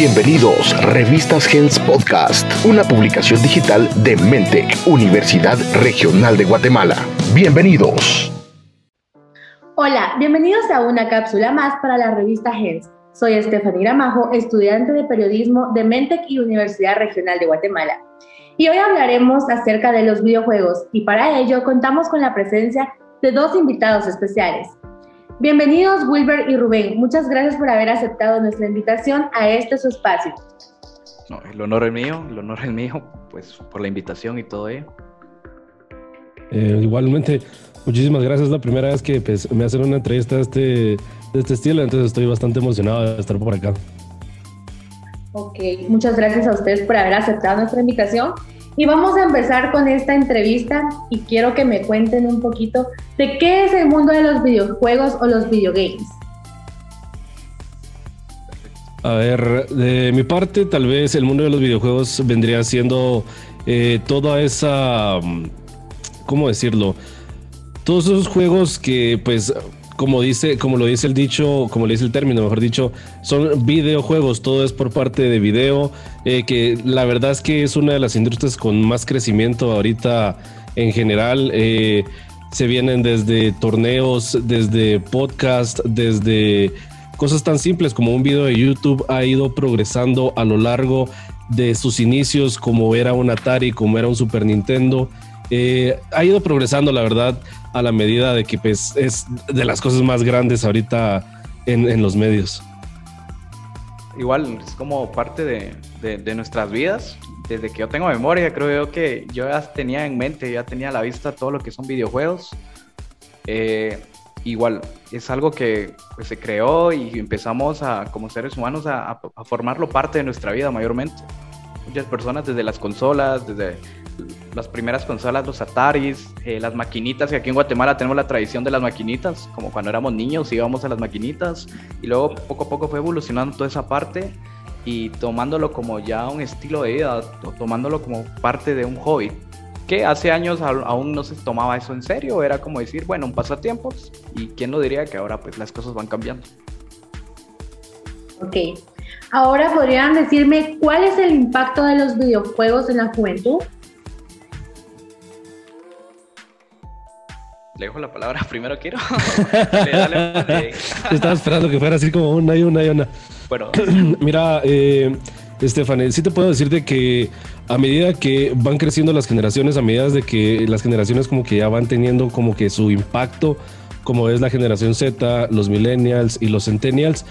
Bienvenidos, Revistas Gens Podcast, una publicación digital de Mentec, Universidad Regional de Guatemala. Bienvenidos. Hola, bienvenidos a una cápsula más para la revista Gens. Soy Estefanía Gramajo, estudiante de periodismo de Mentec y Universidad Regional de Guatemala. Y hoy hablaremos acerca de los videojuegos y para ello contamos con la presencia de dos invitados especiales. Bienvenidos Wilber y Rubén. Muchas gracias por haber aceptado nuestra invitación a este su espacio. el honor es mío, el honor es mío, pues por la invitación y todo ello. Eh, igualmente, muchísimas gracias. Es la primera vez que pues, me hacen una entrevista de este, de este estilo, entonces estoy bastante emocionado de estar por acá. Ok, muchas gracias a ustedes por haber aceptado nuestra invitación. Y vamos a empezar con esta entrevista y quiero que me cuenten un poquito de qué es el mundo de los videojuegos o los videogames. A ver, de mi parte, tal vez el mundo de los videojuegos vendría siendo eh, toda esa, ¿cómo decirlo? Todos esos juegos que pues como dice, como lo dice el dicho, como le dice el término, mejor dicho, son videojuegos, todo es por parte de video, eh, que la verdad es que es una de las industrias con más crecimiento ahorita en general. Eh, se vienen desde torneos, desde podcast, desde cosas tan simples como un video de YouTube ha ido progresando a lo largo de sus inicios, como era un Atari, como era un Super Nintendo. Eh, ha ido progresando, la verdad a la medida de que pues, es de las cosas más grandes ahorita en, los medios. Igual, es como parte de, nuestras vidas. Desde que yo tengo memoria, creo yo que yo ya tenía en mente, ya tenía a la vista todo lo que son videojuegos. Eh, igual, es algo que pues, se creó y empezamos a, como seres humanos a, a formarlo parte de nuestra vida mayormente. Muchas personas desde las consolas, desde las primeras consolas, los Ataris, eh, las maquinitas, que aquí en Guatemala tenemos la tradición de las maquinitas, como cuando éramos niños íbamos a las maquinitas, y luego poco a poco fue evolucionando toda esa parte y tomándolo como ya un estilo de vida, tomándolo como parte de un hobby, que hace años aún no se tomaba eso en serio, era como decir, bueno, un pasatiempo, y quién lo diría que ahora pues las cosas van cambiando. Ok, ahora podrían decirme cuál es el impacto de los videojuegos en la juventud. Le dejo la palabra primero, quiero. Estaba esperando que fuera así como una y una y una. Bueno. Mira, eh, Estefane, sí te puedo decir de que a medida que van creciendo las generaciones, a medida de que las generaciones como que ya van teniendo como que su impacto, como es la generación Z, los millennials y los centennials,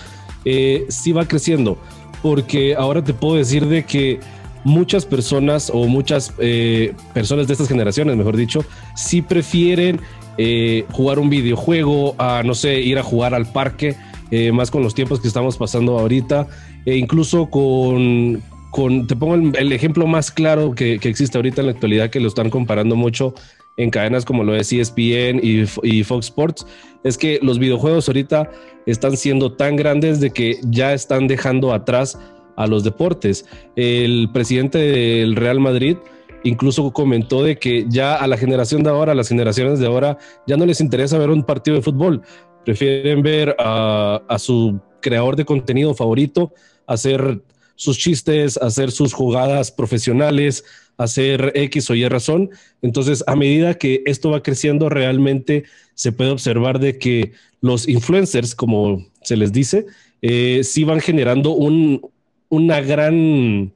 eh, sí va creciendo. Porque ahora te puedo decir de que muchas personas o muchas eh, personas de estas generaciones, mejor dicho, sí prefieren eh, jugar un videojuego, a no sé, ir a jugar al parque, eh, más con los tiempos que estamos pasando ahorita, e incluso con, con te pongo el, ejemplo más claro que, existe ahorita en la actualidad, que lo están comparando mucho en cadenas como lo es ESPN y, y Fox Sports, es que los videojuegos ahorita están siendo tan grandes de que ya están dejando atrás a los deportes. El presidente del Real Madrid, incluso comentó de que ya a la generación de ahora, a las generaciones de ahora, ya no les interesa ver un partido de fútbol, prefieren ver a, su creador de contenido favorito hacer sus chistes, hacer sus jugadas profesionales, hacer X o Y razón. Entonces, a medida que esto va creciendo, realmente se puede observar de que los influencers, como se les dice, eh, sí van generando un, una gran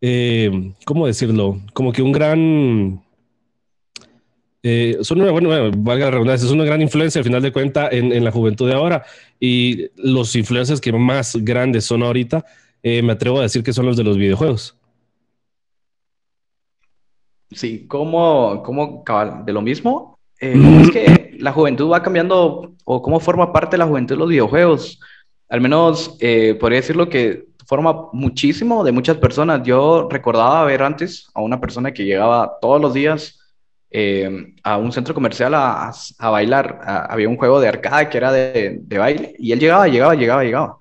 eh, ¿cómo decirlo? Como que un gran... Eh, son una, bueno, valga la redundancia, es una gran influencia al final de cuentas en, la juventud de ahora y los influencers que más grandes son ahorita, eh, me atrevo a decir que son los de los videojuegos. Sí, como, como de lo mismo, es que la juventud va cambiando o cómo forma parte de la juventud de los videojuegos. Al menos podría decirlo que forma muchísimo de muchas personas. Yo recordaba ver antes a una persona que llegaba todos los días eh, a un centro comercial a, a, bailar. había un juego de arcade que era de, de, baile y él llegaba, llegaba, llegaba, llegaba.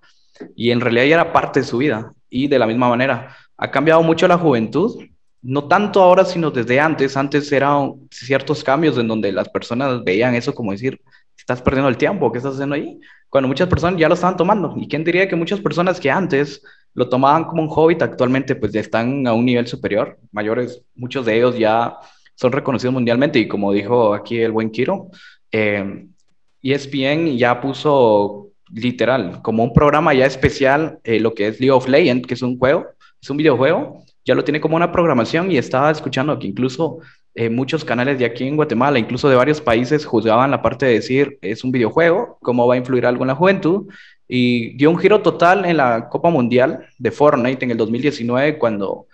Y en realidad ya era parte de su vida. Y de la misma manera, ha cambiado mucho la juventud. No tanto ahora, sino desde antes. Antes eran ciertos cambios en donde las personas veían eso como decir, estás perdiendo el tiempo, ¿qué estás haciendo ahí? Cuando muchas personas ya lo estaban tomando. ¿Y quién diría que muchas personas que antes lo tomaban como un hobbit, actualmente pues ya están a un nivel superior, mayores, muchos de ellos ya son reconocidos mundialmente y como dijo aquí el buen Kiro, eh, ESPN ya puso literal como un programa ya especial eh, lo que es League of Legends, que es un juego, es un videojuego, ya lo tiene como una programación y estaba escuchando que incluso eh, muchos canales de aquí en Guatemala, incluso de varios países, juzgaban la parte de decir es un videojuego, cómo va a influir algo en la juventud y dio un giro total en la Copa Mundial de Fortnite en el 2019 cuando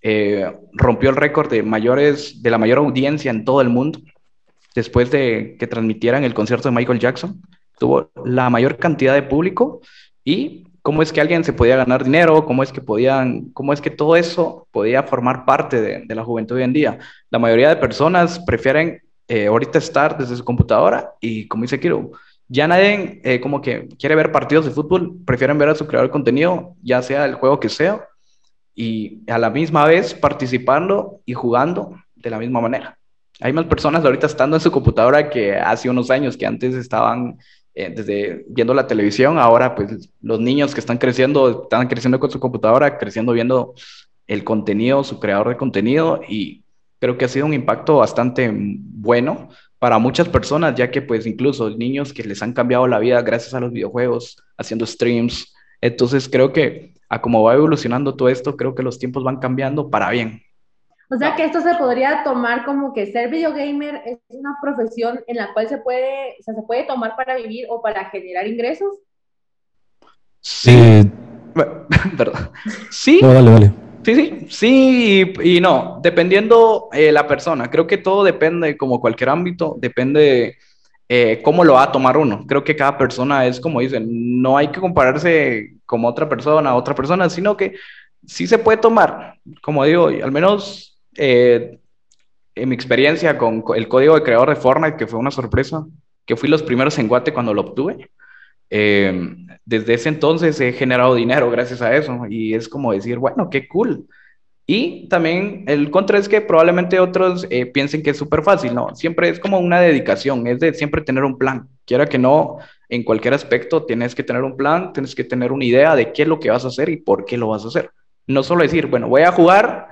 eh, rompió el récord de, mayores, de la mayor audiencia en todo el mundo después de que transmitieran el concierto de Michael Jackson. Tuvo la mayor cantidad de público y cómo es que alguien se podía ganar dinero, cómo es que podían, cómo es que todo eso podía formar parte de, la juventud hoy en día. La mayoría de personas prefieren eh, ahorita estar desde su computadora y como dice Kiro, ya nadie eh, como que quiere ver partidos de fútbol, prefieren ver a su creador de contenido, ya sea el juego que sea, y a la misma vez participando y jugando de la misma manera. Hay más personas ahorita estando en su computadora que hace unos años que antes estaban eh, desde viendo la televisión, ahora pues los niños que están creciendo, están creciendo con su computadora, creciendo viendo el contenido, su creador de contenido y creo que ha sido un impacto bastante bueno para muchas personas, ya que pues incluso niños que les han cambiado la vida gracias a los videojuegos, haciendo streams. Entonces creo que a como va evolucionando todo esto, creo que los tiempos van cambiando para bien. O sea que esto se podría tomar como que ser videogamer es una profesión en la cual se puede, o sea, se puede tomar para vivir o para generar ingresos. Sí. Perdón. Sí. No, vale, vale. Sí, sí, sí y, no, dependiendo eh, la persona. Creo que todo depende, como cualquier ámbito, depende eh, cómo lo va a tomar uno. Creo que cada persona es como dicen, no hay que compararse como otra persona, otra persona, sino que sí se puede tomar, como digo, al menos eh, en mi experiencia con el código de creador de Fortnite, que fue una sorpresa, que fui los primeros en Guate cuando lo obtuve. Eh, desde ese entonces he generado dinero gracias a eso y es como decir, bueno, qué cool. Y también el contra es que probablemente otros eh, piensen que es súper fácil, ¿no? Siempre es como una dedicación, es de siempre tener un plan. Quiera que no, en cualquier aspecto tienes que tener un plan, tienes que tener una idea de qué es lo que vas a hacer y por qué lo vas a hacer. No solo decir, bueno, voy a jugar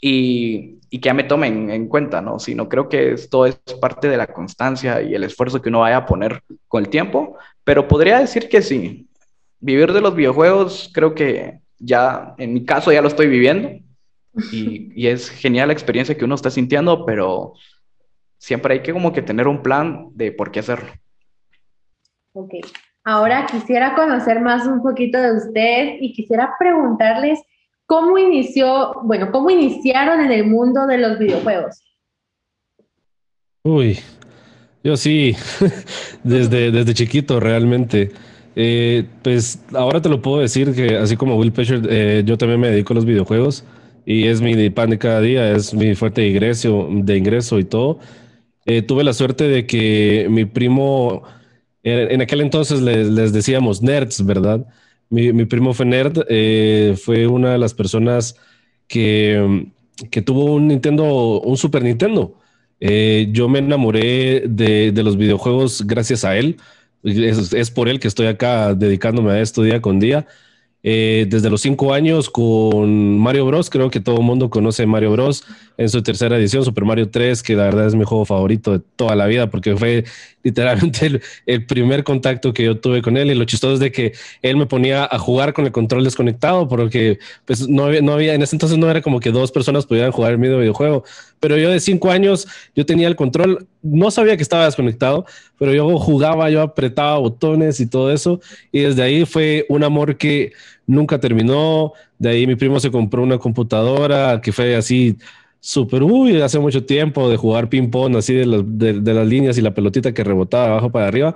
y, y que ya me tomen en cuenta, ¿no? Sino creo que esto es parte de la constancia y el esfuerzo que uno vaya a poner con el tiempo, pero podría decir que sí. Vivir de los videojuegos, creo que ya, en mi caso, ya lo estoy viviendo y, y es genial la experiencia que uno está sintiendo, pero siempre hay que como que tener un plan de por qué hacerlo. Ok, ahora quisiera conocer más un poquito de usted y quisiera preguntarles ¿Cómo inició, bueno, cómo iniciaron en el mundo de los videojuegos? Uy, yo sí, desde, desde chiquito realmente. Eh, pues ahora te lo puedo decir que así como Will Pesher, eh, yo también me dedico a los videojuegos y es mi pan de cada día, es mi fuerte ingreso, de ingreso y todo. Eh, tuve la suerte de que mi primo, en aquel entonces les, les decíamos nerds, ¿verdad? Mi, primo fue nerd, eh, fue una de las personas que, que, tuvo un Nintendo, un Super Nintendo. Eh, yo me enamoré de, los videojuegos gracias a él. Es, es, por él que estoy acá dedicándome a esto día con día. Eh, desde los cinco años con Mario Bros. Creo que todo el mundo conoce Mario Bros. en su tercera edición, Super Mario 3, que la verdad es mi juego favorito de toda la vida porque fue literalmente el, primer contacto que yo tuve con él. Y lo chistoso es de que él me ponía a jugar con el control desconectado porque pues, no, había, no había, en ese entonces no era como que dos personas pudieran jugar el mismo videojuego. Pero yo de cinco años, yo tenía el control, no sabía que estaba desconectado, pero yo jugaba, yo apretaba botones y todo eso. Y desde ahí fue un amor que nunca terminó. De ahí mi primo se compró una computadora que fue así súper, uy, hace mucho tiempo de jugar ping-pong así de, de, las líneas y la pelotita que rebotaba de abajo para arriba.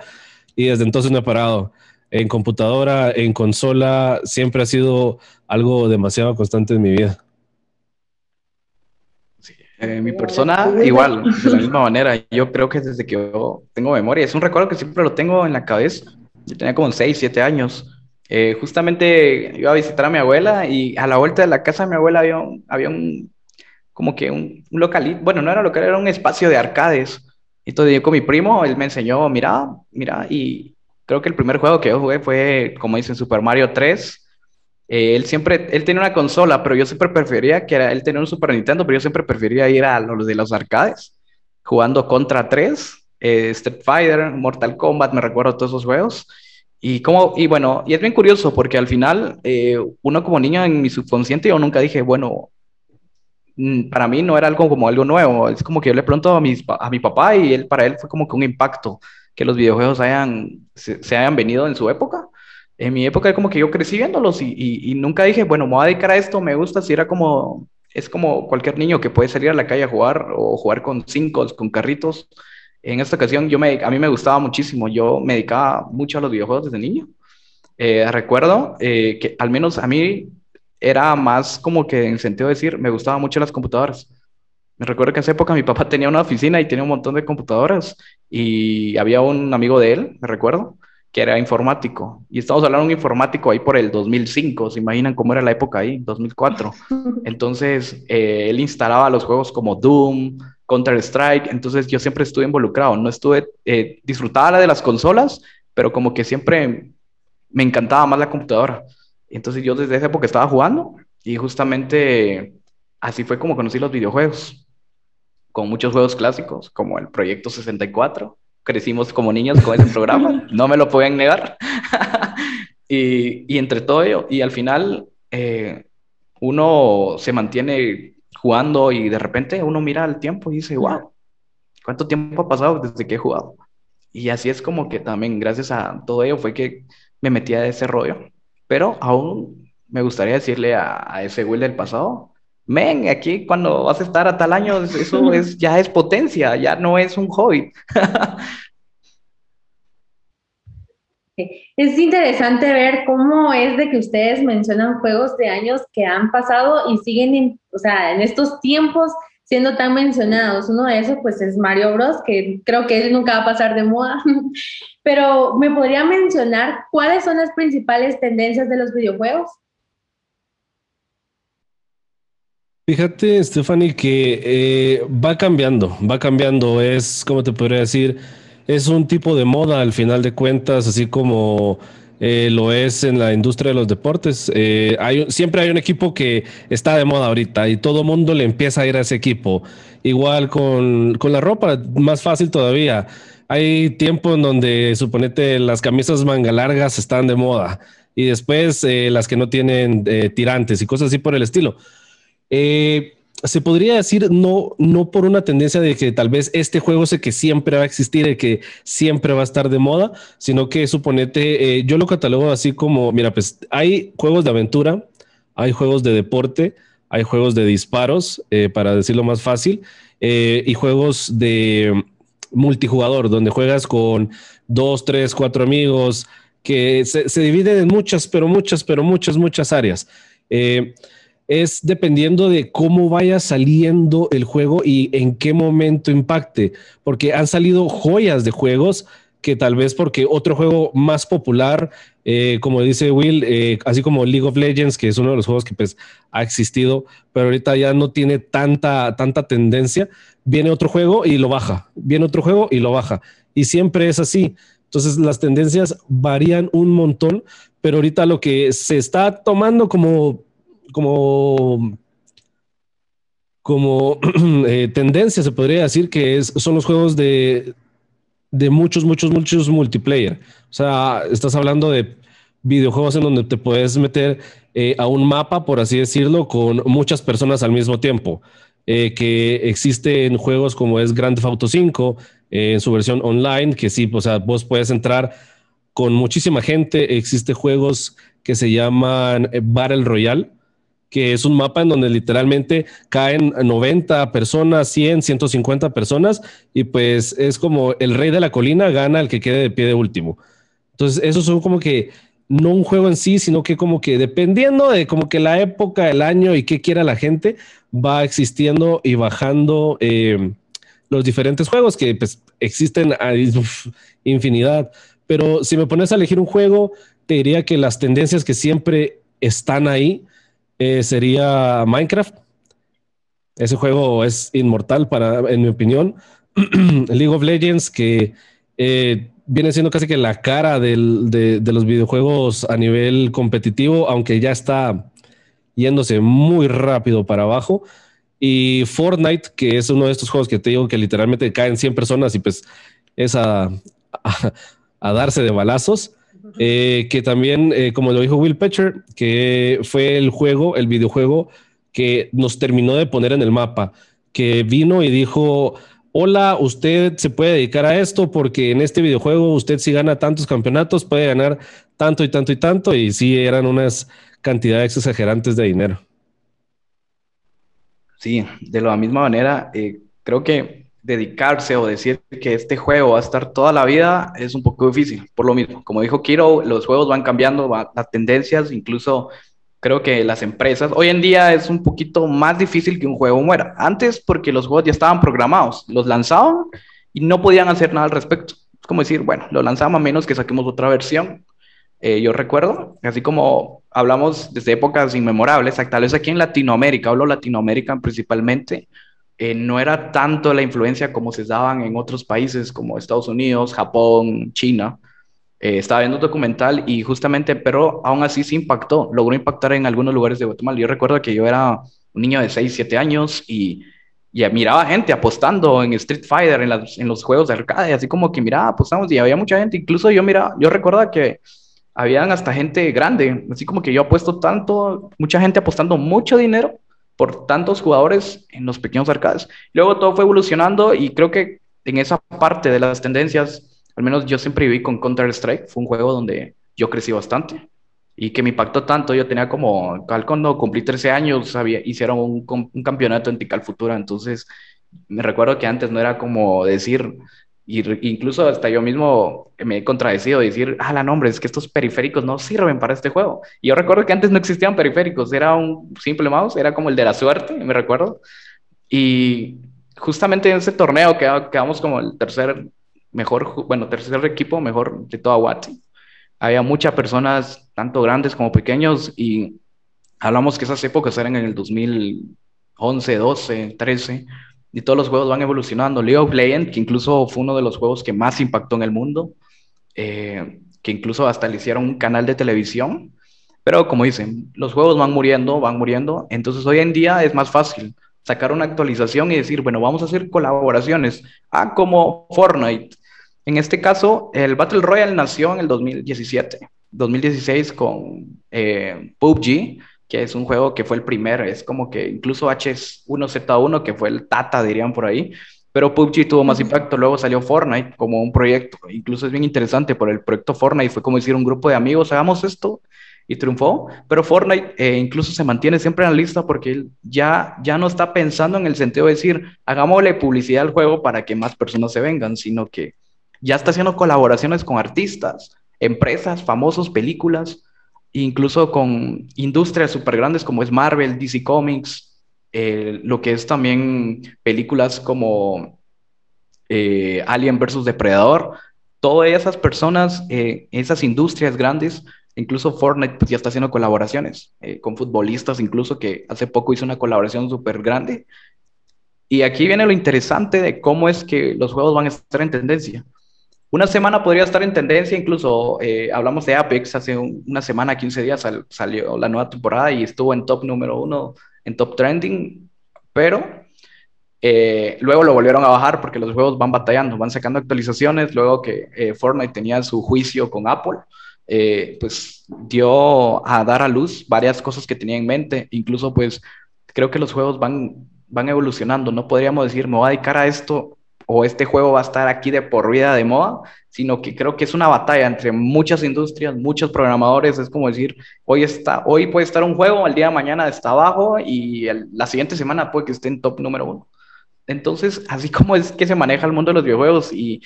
Y desde entonces no he parado. En computadora, en consola, siempre ha sido algo demasiado constante en mi vida. Eh, mi persona, igual, de la misma manera. Yo creo que desde que yo tengo memoria, es un recuerdo que siempre lo tengo en la cabeza. Yo tenía como 6, 7 años. Eh, justamente iba a visitar a mi abuela y a la vuelta de la casa de mi abuela había un, había un como que un, un localito, bueno, no era local, era un espacio de arcades. Entonces yo con mi primo, él me enseñó, mira, mira, y creo que el primer juego que yo jugué fue, como dicen, Super Mario 3. Eh, él siempre, él tenía una consola, pero yo siempre prefería que era, él tenía un Super Nintendo, pero yo siempre prefería ir a los de los arcades, jugando Contra 3, eh, Street Fighter, Mortal Kombat, me recuerdo todos esos juegos. Y, como, y bueno, y es bien curioso porque al final, eh, uno como niño en mi subconsciente, yo nunca dije, bueno, para mí no era algo como algo nuevo. Es como que yo le pregunto a, mis, a mi papá y él, para él fue como que un impacto que los videojuegos hayan, se, hayan venido en su época. En mi época como que yo crecí viéndolos y, y, nunca dije, bueno, me voy a dedicar a esto, me gusta, si era como, es como cualquier niño que puede salir a la calle a jugar o jugar con cinco, con carritos en esta ocasión yo me, a mí me gustaba muchísimo, yo me dedicaba mucho a los videojuegos desde niño. Eh, recuerdo eh, que al menos a mí era más como que en sentido de decir, me gustaban mucho las computadoras. Me recuerdo que en esa época mi papá tenía una oficina y tenía un montón de computadoras y había un amigo de él, me recuerdo, que era informático. Y estamos hablando de un informático ahí por el 2005, ¿se imaginan cómo era la época ahí? 2004. Entonces, eh, él instalaba los juegos como Doom, Counter-Strike, entonces yo siempre estuve involucrado, no estuve, eh, disfrutaba la de las consolas, pero como que siempre me encantaba más la computadora. Entonces yo desde esa época estaba jugando y justamente así fue como conocí los videojuegos, con muchos juegos clásicos, como el Proyecto 64. Crecimos como niños con ese programa, no me lo pueden negar. y, y, entre todo ello, y al final eh, uno se mantiene jugando y de repente uno mira el tiempo y dice, wow, ¿cuánto tiempo ha pasado desde que he jugado? Y así es como que también gracias a todo ello fue que me metí a ese rollo. Pero aún me gustaría decirle a, ese Will del pasado, men, aquí cuando vas a estar a tal año, eso es, ya es potencia, ya no es un hobby. Es interesante ver cómo es de que ustedes mencionan juegos de años que han pasado y siguen, o sea, en estos tiempos siendo tan mencionados. Uno de esos, pues, es Mario Bros, que creo que él nunca va a pasar de moda. Pero, ¿me podría mencionar cuáles son las principales tendencias de los videojuegos? Fíjate, Stephanie, que eh, va cambiando, va cambiando. Es, como te podría decir? es un tipo de moda al final de cuentas, así como eh, lo es en la industria de los deportes. Eh, hay, siempre hay un equipo que está de moda ahorita y todo mundo le empieza a ir a ese equipo. Igual con, la ropa, más fácil todavía. Hay tiempo en donde, suponete, las camisas manga largas están de moda y después eh, las que no tienen tirantes y cosas así por el estilo. Eh, se podría decir no, no por una tendencia de que tal vez este juego sé que siempre va a existir y que siempre va a estar de moda, sino que suponete, eh, yo lo catalogo así como, mira, pues hay juegos de aventura, hay juegos de deporte, hay juegos de disparos, eh, para decirlo más fácil, eh, y juegos de multijugador, donde juegas con dos, tres, cuatro amigos, que se, se dividen en muchas, pero muchas, pero muchas, muchas áreas es dependiendo de cómo vaya saliendo el juego y en qué momento impacte, porque han salido joyas de juegos que tal vez porque otro juego más popular, eh, como dice Will, eh, así como League of Legends, que es uno de los juegos que pues ha existido, pero ahorita ya no tiene tanta, tanta tendencia, viene otro juego y lo baja, viene otro juego y lo baja, y siempre es así. Entonces las tendencias varían un montón, pero ahorita lo que se está tomando como como, como eh, tendencia, se podría decir que es, son los juegos de, de muchos, muchos, muchos multiplayer. O sea, estás hablando de videojuegos en donde te puedes meter eh, a un mapa, por así decirlo, con muchas personas al mismo tiempo. Eh, que existe en juegos como es Grand Theft Auto 5, en su versión online, que sí, o sea, vos puedes entrar con muchísima gente. Existe juegos que se llaman Battle Royale, que es un mapa en donde literalmente caen 90 personas, 100, 150 personas, y pues es como el rey de la colina gana el que quede de pie de último. Entonces, esos son como que no un juego en sí, sino que como que dependiendo de como que la época, el año y qué quiera la gente, va existiendo y bajando eh, los diferentes juegos que pues existen a infinidad. Pero si me pones a elegir un juego, te diría que las tendencias que siempre están ahí eh, sería Minecraft. Ese juego es inmortal para, en mi opinión. League of Legends, que eh, viene siendo casi que la cara de, los videojuegos a nivel competitivo, aunque ya está yéndose muy rápido para abajo. Y Fortnite, que es uno de estos juegos que te digo que literalmente caen 100 personas y pues es a, darse de balazos. Eh, que también, eh, como lo dijo Will Petcher, que fue el juego, el videojuego que nos terminó de poner en el mapa, que vino y dijo, hola, usted se puede dedicar a esto porque en este videojuego usted si gana tantos campeonatos puede ganar tanto y tanto y tanto y sí eran unas cantidades exagerantes de dinero. Sí, de la misma manera, eh, creo que dedicarse o decir que este juego va a estar toda la vida es un poco difícil, por lo mismo. Como dijo Kiro, los juegos van cambiando, las tendencias, incluso creo que las empresas, hoy en día es un poquito más difícil que un juego muera. Antes porque los juegos ya estaban programados, los lanzaban y no podían hacer nada al respecto. Es como decir, bueno, lo lanzamos a menos que saquemos otra versión. Eh, yo recuerdo, así como hablamos desde épocas inmemorables, tal vez aquí en Latinoamérica, hablo Latinoamérica principalmente, eh, no era tanto la influencia como se daban en otros países como Estados Unidos, Japón, China, eh, estaba viendo un documental y justamente, pero aún así se impactó, logró impactar en algunos lugares de Guatemala. Yo recuerdo que yo era un niño de 6, 7 años y, y miraba gente apostando en Street Fighter, en, los juegos de arcade, así como que miraba, apostamos y había mucha gente, incluso yo miraba, yo recuerdo que habían hasta gente grande, así como que yo apuesto tanto, mucha gente apostando mucho dinero por tantos jugadores en los pequeños arcades. Luego todo fue evolucionando y creo que en esa parte de las tendencias al menos yo siempre viví con Counter-Strike, fue un juego donde yo crecí bastante y que me impactó tanto. Yo tenía como, cuando cumplí 13 años, había, hicieron un, un campeonato en Tical Futura, entonces me recuerdo que antes no era como decir, y, incluso hasta yo mismo me he contradecido, decir, ah, la nombre, es que estos periféricos no sirven para este juego. Y yo recuerdo que antes no existían periféricos, era un simple mouse, era como el de la suerte, me recuerdo. Y justamente en ese torneo quedamos como el tercer mejor, bueno, tercer equipo mejor de toda Guate. Había muchas personas, tanto grandes como pequeños, y hablamos que esas épocas eran en el 2011, 12, 13, y todos los juegos van evolucionando. League of Legends, que incluso fue uno de los juegos que más impactó en el mundo, eh, que incluso hasta le hicieron un canal de televisión. Pero como dicen, los juegos van muriendo, van muriendo. Entonces hoy en día es más fácil sacar una actualización y decir, bueno, vamos a hacer colaboraciones. Ah, como Fortnite. En este caso, el Battle Royale nació en el 2017, 2016 con eh, PUBG, que es un juego que fue el primer, es como que incluso H1Z1, que fue el Tata, dirían por ahí, pero PUBG tuvo más impacto. Luego salió Fortnite como un proyecto, incluso es bien interesante por el proyecto Fortnite, fue como decir un grupo de amigos, hagamos esto y triunfó, pero Fortnite eh, incluso se mantiene siempre en la lista porque él ya, ya no está pensando en el sentido de decir, hagámosle publicidad al juego para que más personas se vengan, sino que ya está haciendo colaboraciones con artistas, empresas, famosos, películas, incluso con industrias súper grandes como es Marvel, DC Comics, eh, lo que es también películas como eh, Alien versus Depredador. Todas esas personas, eh, esas industrias grandes, incluso Fortnite pues, ya está haciendo colaboraciones con futbolistas, incluso que hace poco hizo una colaboración súper grande. Y aquí viene lo interesante de cómo es que los juegos van a estar en tendencia. Una semana podría estar en tendencia, incluso eh, hablamos de Apex, hace una semana, 15 días salió la nueva temporada y estuvo en top número uno, en top trending, pero eh, luego lo volvieron a bajar porque los juegos van batallando, van sacando actualizaciones, luego que eh, Fortnite tenía su juicio con Apple, pues dio a dar a luz varias cosas que tenía en mente, incluso pues creo que los juegos van, van evolucionando, no podríamos decir, me voy a dedicar a esto o este juego va a estar aquí de por vida de moda, sino que creo que es una batalla entre muchas industrias, muchos programadores. Es como decir, hoy, está, hoy puede estar un juego, al día de mañana está abajo y la siguiente semana puede que esté en top número uno. Entonces, así como es que se maneja el mundo de los videojuegos y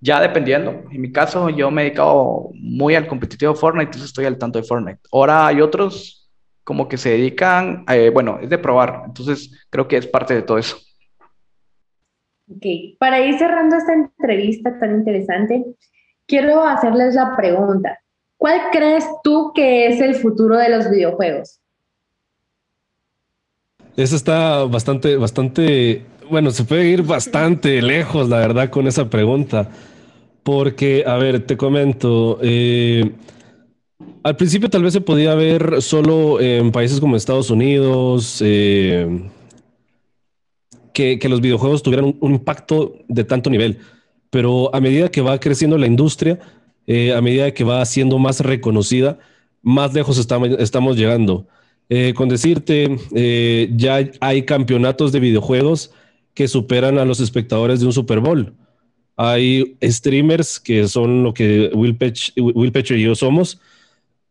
ya dependiendo, en mi caso yo me he dedicado muy al competitivo Fortnite, entonces estoy al tanto de Fortnite. Ahora hay otros como que se dedican, eh, bueno, es de probar, entonces creo que es parte de todo eso. Ok, para ir cerrando esta entrevista tan interesante, quiero hacerles la pregunta. ¿Cuál crees tú que es el futuro de los videojuegos? Eso está bastante, bastante, bueno, se puede ir bastante lejos, la verdad, con esa pregunta. Porque, a ver, te comento. Eh, al principio tal vez se podía ver solo en países como Estados Unidos, eh, que, los videojuegos tuvieran un, impacto de tanto nivel. Pero a medida que va creciendo la industria, eh, a medida que va siendo más reconocida, más lejos estamos, llegando. con decirte, ya hay campeonatos de videojuegos que superan a los espectadores de un Super Bowl. Hay streamers que son lo que Will, Petcher y yo somos,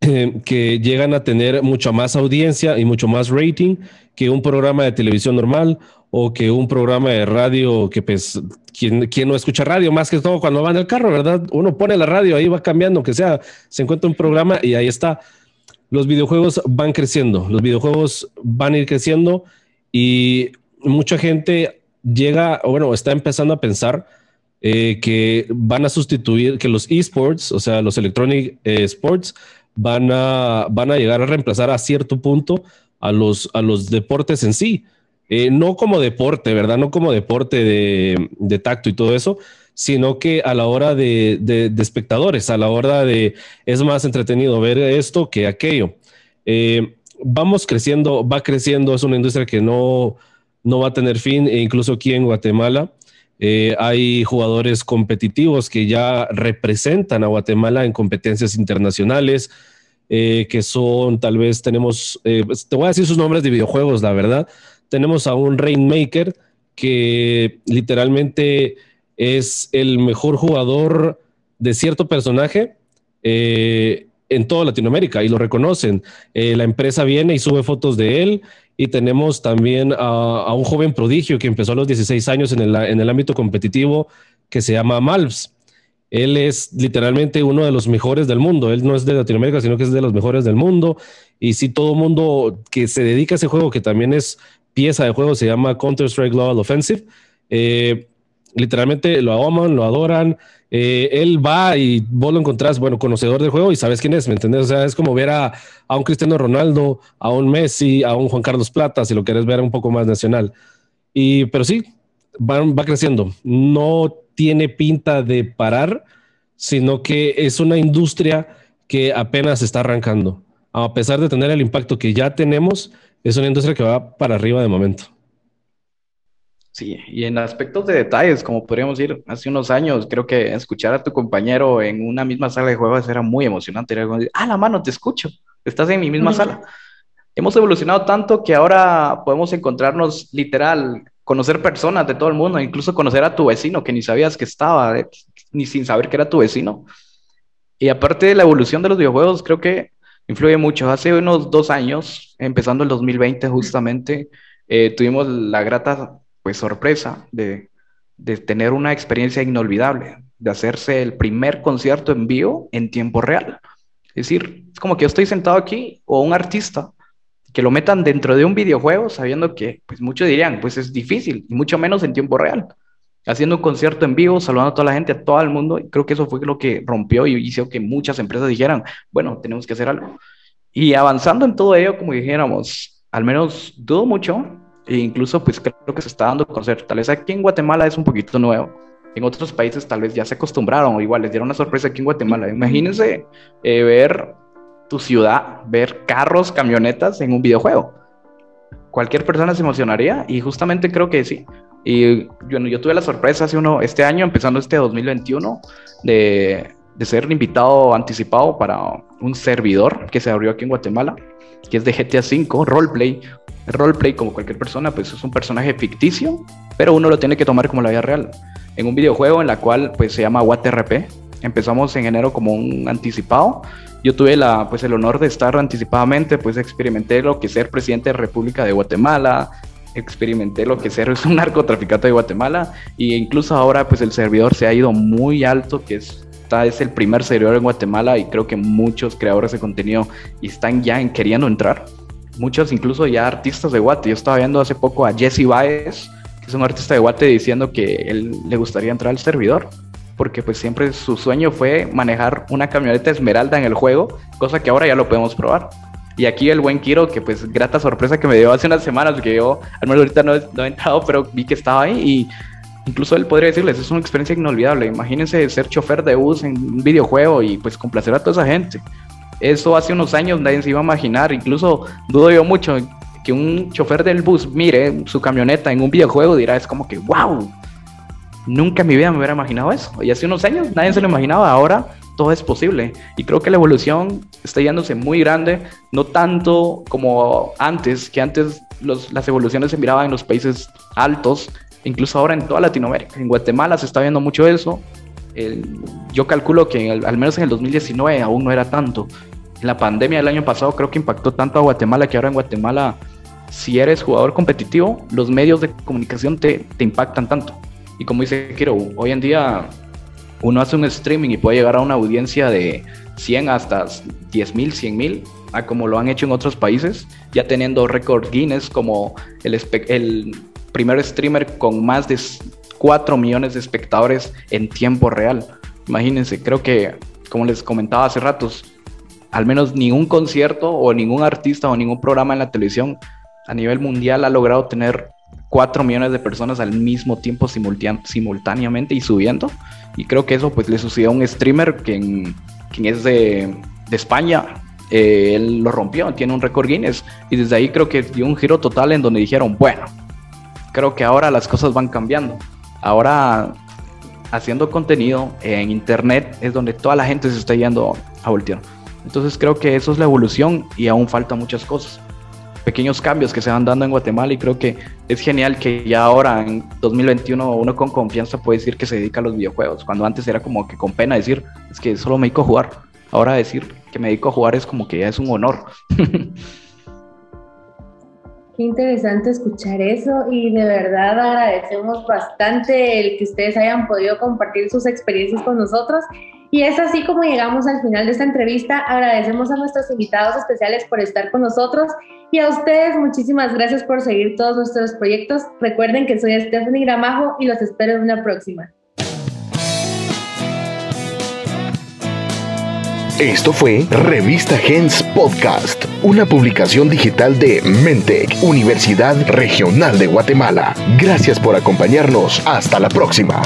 eh, que llegan a tener mucha más audiencia y mucho más rating que un programa de televisión normal o que un programa de radio que pues, ¿quién, no escucha radio? Más que todo cuando va en el carro, ¿verdad? Uno pone la radio, ahí va cambiando, que sea, se encuentra un programa y ahí está. Los videojuegos van creciendo, los videojuegos van a ir creciendo y mucha gente llega, bueno, está empezando a pensar eh, que van a sustituir, que los esports, o sea, los electronic eh, sports, van a, van a llegar a reemplazar a cierto punto a los, a los deportes en sí. Eh, no como deporte, ¿verdad? No como deporte de, tacto y todo eso, sino que a la hora de, espectadores, a la hora de es más entretenido ver esto que aquello. vamos creciendo, va creciendo, es una industria que no, no va a tener fin e incluso aquí en Guatemala. Eh, hay jugadores competitivos que ya representan a Guatemala en competencias internacionales, eh, que son, tal vez tenemos, eh, pues, te voy a decir sus nombres de videojuegos, la verdad. Tenemos a un Rainmaker que literalmente es el mejor jugador de cierto personaje en toda Latinoamérica y lo reconocen. la empresa viene y sube fotos de él y tenemos también a, un joven prodigio que empezó a los 16 años en el, ámbito competitivo que se llama Malves. Él es literalmente uno de los mejores del mundo. Él no es de Latinoamérica, sino que es de los mejores del mundo. Y si todo mundo que se dedica a ese juego, que también es pieza de juego, se llama Counter-Strike Global Offensive, eh, literalmente lo aman, lo adoran. Eh, él va y vos lo encontrás, bueno, conocedor del juego y sabes quién es, ¿me entiendes? O sea, es como ver a, un Cristiano Ronaldo, a un Messi, a un Juan Carlos Plata, si lo quieres ver un poco más nacional. Y, pero sí, va, va creciendo. No tiene pinta de parar, sino que es una industria que apenas está arrancando. A pesar de tener el impacto que ya tenemos, es una industria que va para arriba de momento. Sí, y en aspectos de detalles, como podríamos ir hace unos años, creo que escuchar a tu compañero en una misma sala de juegos era muy emocionante. Era como decir, ah, la mano, te escucho, estás en mi misma sala. Hemos evolucionado tanto que ahora podemos encontrarnos literal, conocer personas de todo el mundo, incluso conocer a tu vecino que ni sabías que estaba, eh, ni sin saber que era tu vecino. Y aparte de la evolución de los videojuegos, creo que influye mucho. Hace unos dos años, empezando el 2020 justamente, eh, tuvimos la grata pues sorpresa de, tener una experiencia inolvidable, de hacerse el primer concierto en vivo en tiempo real. Es decir, es como que yo estoy sentado aquí o un artista que lo metan dentro de un videojuego sabiendo que pues muchos dirían, pues es difícil y mucho menos en tiempo real. Haciendo un concierto en vivo, saludando a toda la gente, a todo el mundo, y creo que eso fue lo que rompió y hizo que muchas empresas dijeran, bueno, tenemos que hacer algo. Y avanzando en todo ello, como dijéramos, al menos dudo mucho e incluso pues creo que se está dando a conocer. Tal vez aquí en Guatemala es un poquito nuevo. En otros países tal vez ya se acostumbraron o igual les dieron una sorpresa aquí en Guatemala. Imagínense eh, ver tu ciudad, ver carros, camionetas en un videojuego. Cualquier persona se emocionaría y justamente creo que sí. Y yo, yo tuve la sorpresa hace uno, este año, empezando este 2021, de, de ser invitado anticipado para un servidor que se abrió aquí en Guatemala, que es de GTA V, roleplay, roleplay como cualquier persona, pues es un personaje ficticio, pero uno lo tiene que tomar como la vida real. En un videojuego en la cual pues se llama WattRP. Empezamos en enero como un anticipado. Yo tuve la, pues el honor de estar anticipadamente, pues experimenté lo que ser presidente de República de Guatemala, experimenté lo que ser es un narcotraficante de Guatemala e incluso ahora pues el servidor se ha ido muy alto, que es es el primer servidor en Guatemala y creo que muchos creadores de contenido están ya en, queriendo entrar muchos incluso ya artistas de Guate. Yo estaba viendo hace poco a Jesse Baez, que es un artista de Guate, diciendo que él le gustaría entrar al servidor, porque pues siempre su sueño fue manejar una camioneta esmeralda en el juego, cosa que ahora ya lo podemos probar. Y aquí el buen Kiro, que pues grata sorpresa que me dio hace unas semanas, que yo al menos ahorita no, he entrado, pero vi que estaba ahí y incluso él podría decirles, es una experiencia inolvidable. Imagínense ser chofer de bus en un videojuego y pues complacer a toda esa gente. Eso hace unos años nadie se iba a imaginar, incluso dudo yo mucho que un chofer del bus mire su camioneta en un videojuego dirá, es como que, wow, nunca en mi vida me hubiera imaginado eso. Y hace unos años nadie se lo imaginaba, ahora todo es posible. Y creo que la evolución está yéndose muy grande, no tanto como antes, que antes las evoluciones se miraban en los países altos, incluso ahora en toda Latinoamérica. En Guatemala se está viendo mucho eso. yo calculo que al menos en el 2019 aún no era tanto. La pandemia del año pasado creo que impactó tanto a Guatemala que ahora en Guatemala si eres jugador competitivo, los medios de comunicación te, te impactan tanto. Y como dice Kiro, hoy en día uno hace un streaming y puede llegar a una audiencia de 100 hasta 10 mil, 100 mil, a como lo han hecho en otros países, ya teniendo récord Guinness como el, el primer streamer con más de 4 millones de espectadores en tiempo real. Imagínense, creo que, como les comentaba hace ratos, al menos ningún concierto o ningún artista o ningún programa en la televisión a nivel mundial ha logrado tener 4 millones de personas al mismo tiempo simultáneamente y subiendo. Y creo que eso pues le sucedió a un streamer que, es de, España. Eh, él lo rompió, tiene un récord Guinness. Y desde ahí creo que dio un giro total en donde dijeron, bueno, creo que ahora las cosas van cambiando. Ahora haciendo contenido en internet es donde toda la gente se está yendo a voltear. Entonces creo que eso es la evolución y aún faltan muchas cosas pequeños cambios que se van dando en Guatemala y creo que es genial que ya ahora en 2021 uno con confianza puede decir que se dedica a los videojuegos, cuando antes era como que con pena decir, es que solo me dedico a jugar. Ahora decir que me dedico a jugar es como que ya es un honor. Qué interesante escuchar eso y de verdad agradecemos bastante el que ustedes hayan podido compartir sus experiencias con nosotros. Y es así como llegamos al final de esta entrevista. Agradecemos a nuestros invitados especiales por estar con nosotros y a ustedes muchísimas gracias por seguir todos nuestros proyectos. Recuerden que soy Stephanie Gramajo y los espero en una próxima. Esto fue Revista Gens Podcast, una publicación digital de Mentec, Universidad Regional de Guatemala. Gracias por acompañarnos. Hasta la próxima.